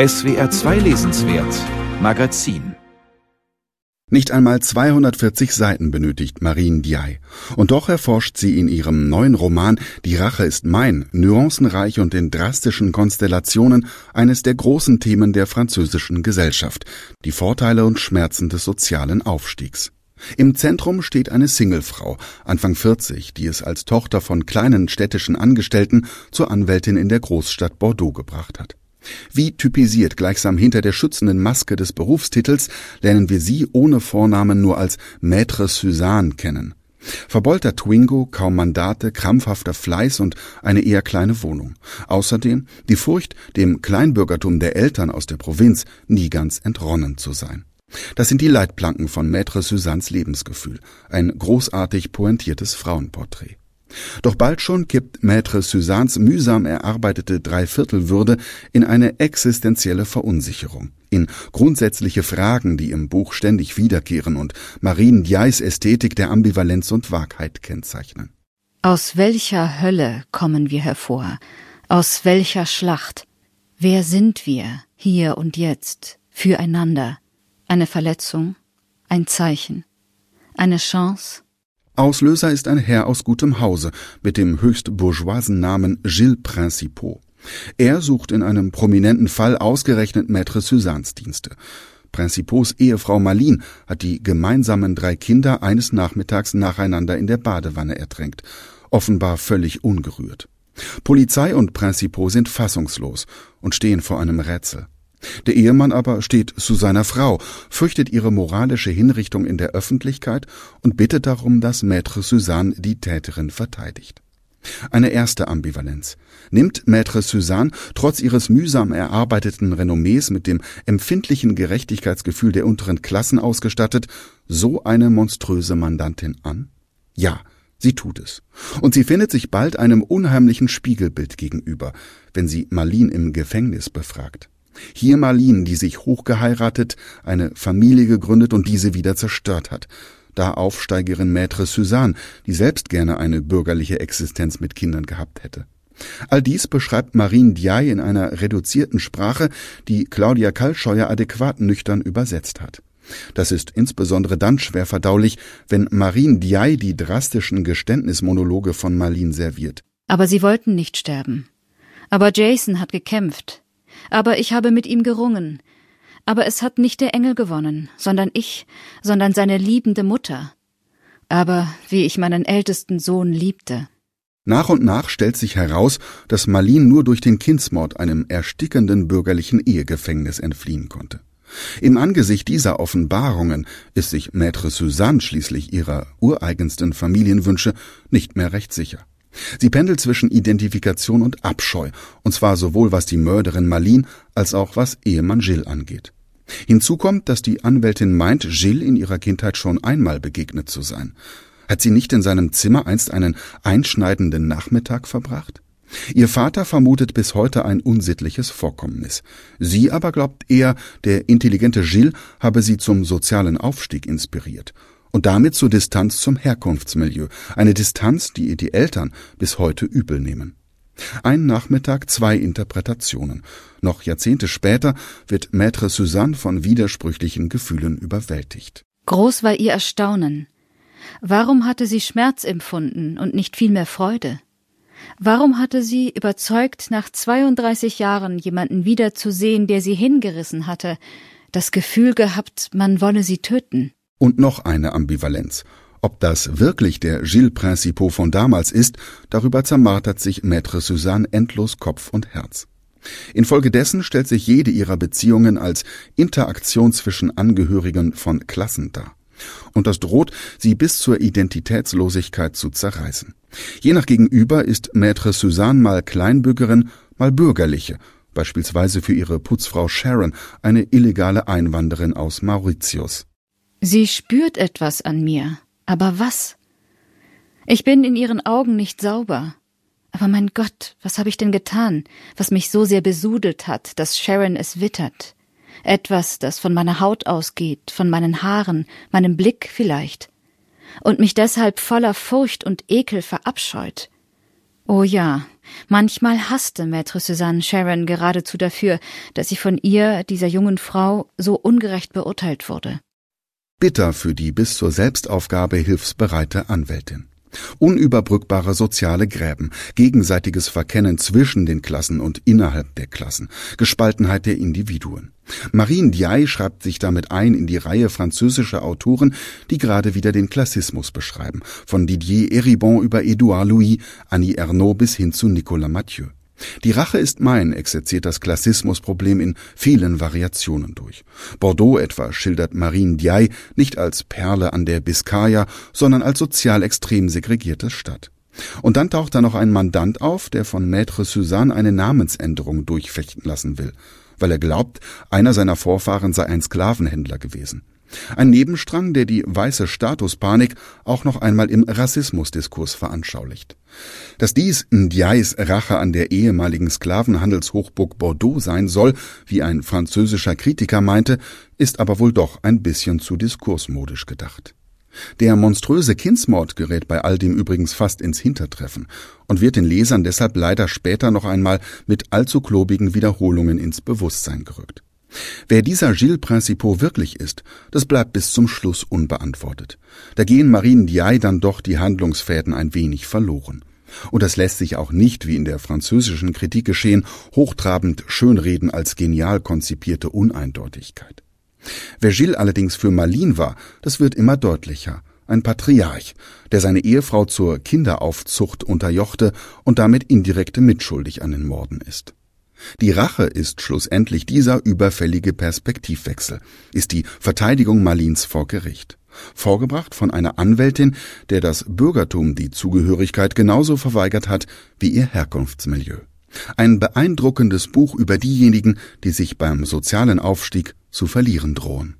SWR 2 Lesenswert Magazin nicht einmal 240 Seiten benötigt Marine Diaye. Und doch erforscht sie in ihrem neuen Roman Die Rache ist mein, nuancenreich und in drastischen Konstellationen eines der großen Themen der französischen Gesellschaft, die Vorteile und Schmerzen des sozialen Aufstiegs. Im Zentrum steht eine Singlefrau, Anfang 40, die es als Tochter von kleinen städtischen Angestellten zur Anwältin in der Großstadt Bordeaux gebracht hat. Wie typisiert gleichsam hinter der schützenden Maske des Berufstitels lernen wir sie ohne Vornamen nur als Maître Suzanne kennen. Verbeulter Twingo, kaum Mandate, krampfhafter Fleiß und eine eher kleine Wohnung. Außerdem die Furcht, dem Kleinbürgertum der Eltern aus der Provinz nie ganz entronnen zu sein. Das sind die Leitplanken von Maître Suzannes Lebensgefühl, ein großartig pointiertes Frauenporträt. Doch bald schon kippt Maître Suzannes mühsam erarbeitete Dreiviertelwürde in eine existenzielle Verunsicherung, in grundsätzliche Fragen, die im Buch ständig wiederkehren und Marine Diais Ästhetik der Ambivalenz und Wahrheit kennzeichnen. Aus welcher Hölle kommen wir hervor? Aus welcher Schlacht? Wer sind wir, hier und jetzt, füreinander? Eine Verletzung? Ein Zeichen? Eine Chance? Auslöser ist ein Herr aus gutem Hause mit dem höchst bourgeoisen Namen Gilles Principaux. Er sucht in einem prominenten Fall ausgerechnet Maître Suzannes Dienste. Principaux Ehefrau Malin hat die gemeinsamen drei Kinder eines Nachmittags nacheinander in der Badewanne ertränkt, offenbar völlig ungerührt. Polizei und Principaux sind fassungslos und stehen vor einem Rätsel. Der Ehemann aber steht zu seiner Frau, fürchtet ihre moralische Hinrichtung in der Öffentlichkeit und bittet darum, dass Maître Suzanne die Täterin verteidigt. Eine erste Ambivalenz. Nimmt Maître Suzanne trotz ihres mühsam erarbeiteten Renommees mit dem empfindlichen Gerechtigkeitsgefühl der unteren Klassen ausgestattet so eine monströse Mandantin an? Ja, sie tut es. Und sie findet sich bald einem unheimlichen Spiegelbild gegenüber, wenn sie Marlene im Gefängnis befragt. Hier Marlene, die sich hochgeheiratet, eine Familie gegründet und diese wieder zerstört hat. Da Aufsteigerin Maître Suzanne, die selbst gerne eine bürgerliche Existenz mit Kindern gehabt hätte. All dies beschreibt Marine Diaye in einer reduzierten Sprache, die Claudia Kalscheuer adäquat nüchtern übersetzt hat. Das ist insbesondere dann schwer verdaulich, wenn Marine Diaye die drastischen Geständnismonologe von Marlene serviert. Aber sie wollten nicht sterben. Aber Jason hat gekämpft. Aber ich habe mit ihm gerungen. Aber es hat nicht der Engel gewonnen, sondern ich, sondern seine liebende Mutter. Aber wie ich meinen ältesten Sohn liebte. Nach und nach stellt sich heraus, dass Marlene nur durch den Kindsmord einem erstickenden bürgerlichen Ehegefängnis entfliehen konnte. Im Angesicht dieser Offenbarungen ist sich Maître Suzanne schließlich ihrer ureigensten Familienwünsche nicht mehr recht sicher. Sie pendelt zwischen Identifikation und Abscheu, und zwar sowohl was die Mörderin Marlene als auch was Ehemann Gilles angeht. Hinzu kommt, dass die Anwältin meint, Gilles in ihrer Kindheit schon einmal begegnet zu sein. Hat sie nicht in seinem Zimmer einst einen einschneidenden Nachmittag verbracht? Ihr Vater vermutet bis heute ein unsittliches Vorkommnis. Sie aber glaubt eher, der intelligente Gilles habe sie zum sozialen Aufstieg inspiriert und damit zur Distanz zum Herkunftsmilieu, eine Distanz, die ihr die Eltern bis heute übel nehmen. Ein Nachmittag, zwei Interpretationen. Noch Jahrzehnte später wird Maître Suzanne von widersprüchlichen Gefühlen überwältigt. Groß war ihr Erstaunen. Warum hatte sie Schmerz empfunden und nicht vielmehr Freude? Warum hatte sie, überzeugt, nach 32 Jahren jemanden wiederzusehen, der sie hingerissen hatte, das Gefühl gehabt, man wolle sie töten? Und noch eine Ambivalenz. Ob das wirklich der Gilles Principaux von damals ist, darüber zermartert sich Maître Suzanne endlos Kopf und Herz. Infolgedessen stellt sich jede ihrer Beziehungen als Interaktion zwischen Angehörigen von Klassen dar. Und das droht, sie bis zur Identitätslosigkeit zu zerreißen. Je nach Gegenüber ist Maître Suzanne mal Kleinbürgerin, mal Bürgerliche, beispielsweise für ihre Putzfrau Sharon, eine illegale Einwanderin aus Mauritius. Sie spürt etwas an mir, aber was? Ich bin in ihren Augen nicht sauber. Aber mein Gott, was habe ich denn getan, was mich so sehr besudelt hat, dass Sharon es wittert? Etwas, das von meiner Haut ausgeht, von meinen Haaren, meinem Blick vielleicht, und mich deshalb voller Furcht und Ekel verabscheut. Oh ja, manchmal hasste Maître Suzanne Sharon geradezu dafür, dass sie von ihr, dieser jungen Frau, so ungerecht beurteilt wurde. Bitter für die bis zur Selbstaufgabe hilfsbereite Anwältin. Unüberbrückbare soziale Gräben, gegenseitiges Verkennen zwischen den Klassen und innerhalb der Klassen, Gespaltenheit der Individuen. Marine Diaye schreibt sich damit ein in die Reihe französischer Autoren, die gerade wieder den Klassismus beschreiben, von Didier Eribon über Édouard Louis, Annie Ernaux bis hin zu Nicolas Mathieu. Die Rache ist mein exerziert das Klassismusproblem in vielen Variationen durch. Bordeaux etwa schildert Marine Diaye nicht als Perle an der Biskaya, sondern als sozial extrem segregierte Stadt. Und dann taucht da noch ein Mandant auf, der von Maître Suzanne eine Namensänderung durchfechten lassen will, weil er glaubt, einer seiner Vorfahren sei ein Sklavenhändler gewesen. Ein Nebenstrang, der die weiße Statuspanik auch noch einmal im Rassismusdiskurs veranschaulicht. Dass dies Ndiays Rache an der ehemaligen Sklavenhandelshochburg Bordeaux sein soll, wie ein französischer Kritiker meinte, ist aber wohl doch ein bisschen zu diskursmodisch gedacht. Der monströse Kindsmord gerät bei all dem übrigens fast ins Hintertreffen und wird den Lesern deshalb leider später noch einmal mit allzu klobigen Wiederholungen ins Bewusstsein gerückt. Wer dieser Gilles Principaux wirklich ist, das bleibt bis zum Schluss unbeantwortet. Da gehen Marine Diaye dann doch die Handlungsfäden ein wenig verloren. Und das lässt sich auch nicht, wie in der französischen Kritik geschehen, hochtrabend schönreden als genial konzipierte Uneindeutigkeit. Wer Gilles allerdings für Malin war, das wird immer deutlicher. Ein Patriarch, der seine Ehefrau zur Kinderaufzucht unterjochte und damit indirekt mitschuldig an den Morden ist. Die Rache ist schlussendlich dieser überfällige Perspektivwechsel, ist die Verteidigung Malins vor Gericht. Vorgebracht von einer Anwältin, der das Bürgertum die Zugehörigkeit genauso verweigert hat wie ihr Herkunftsmilieu. Ein beeindruckendes Buch über diejenigen, die sich beim sozialen Aufstieg zu verlieren drohen.